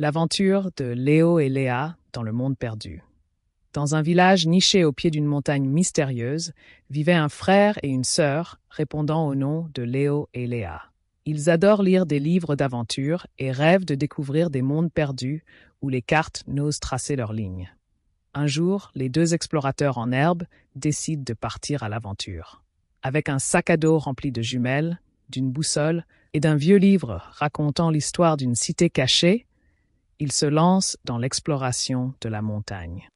L'aventure de Léo et Léa dans le monde perdu. Dans un village niché au pied d'une montagne mystérieuse, vivaient un frère et une sœur répondant au nom de Léo et Léa. Ils adorent lire des livres d'aventure et rêvent de découvrir des mondes perdus où les cartes n'osent tracer leurs lignes. Un jour, les deux explorateurs en herbe décident de partir à l'aventure. Avec un sac à dos rempli de jumelles, d'une boussole et d'un vieux livre racontant l'histoire d'une cité cachée, ils se lancent dans l'exploration de la montagne.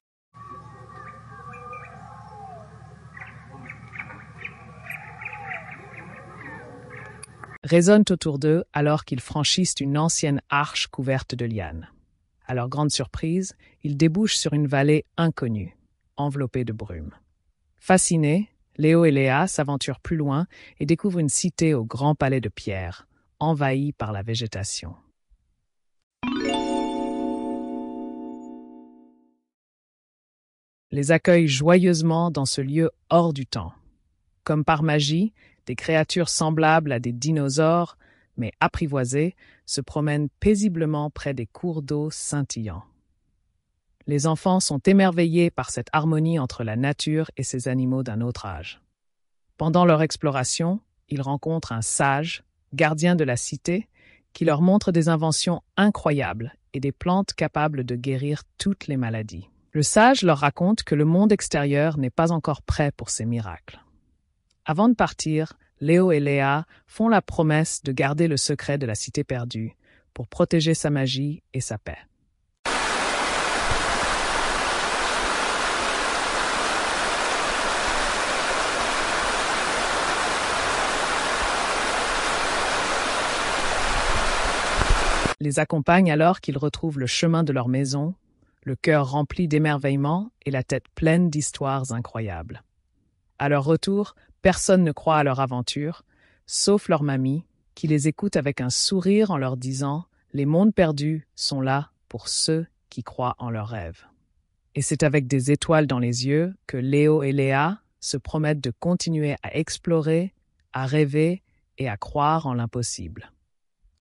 résonnent autour d'eux alors qu'ils franchissent une ancienne arche couverte de lianes. À leur grande surprise, ils débouchent sur une vallée inconnue, enveloppée de brume. Fascinés, Léo et Léa s'aventurent plus loin et découvrent une cité au grand palais de pierre, envahie par la végétation. Les accueillent joyeusement dans ce lieu hors du temps. Comme par magie, des créatures semblables à des dinosaures, mais apprivoisées, se promènent paisiblement près des cours d'eau scintillants. Les enfants sont émerveillés par cette harmonie entre la nature et ces animaux d'un autre âge. Pendant leur exploration, ils rencontrent un sage, gardien de la cité, qui leur montre des inventions incroyables et des plantes capables de guérir toutes les maladies. Le sage leur raconte que le monde extérieur n'est pas encore prêt pour ces miracles. Avant de partir, Léo et Léa font la promesse de garder le secret de la cité perdue pour protéger sa magie et sa paix. les accompagne alors qu'ils retrouvent le chemin de leur maison, le cœur rempli d'émerveillement et la tête pleine d'histoires incroyables. À leur retour, personne ne croit à leur aventure, sauf leur mamie, qui les écoute avec un sourire en leur disant Les mondes perdus sont là pour ceux qui croient en leurs rêves. Et c'est avec des étoiles dans les yeux que Léo et Léa se promettent de continuer à explorer, à rêver et à croire en l'impossible.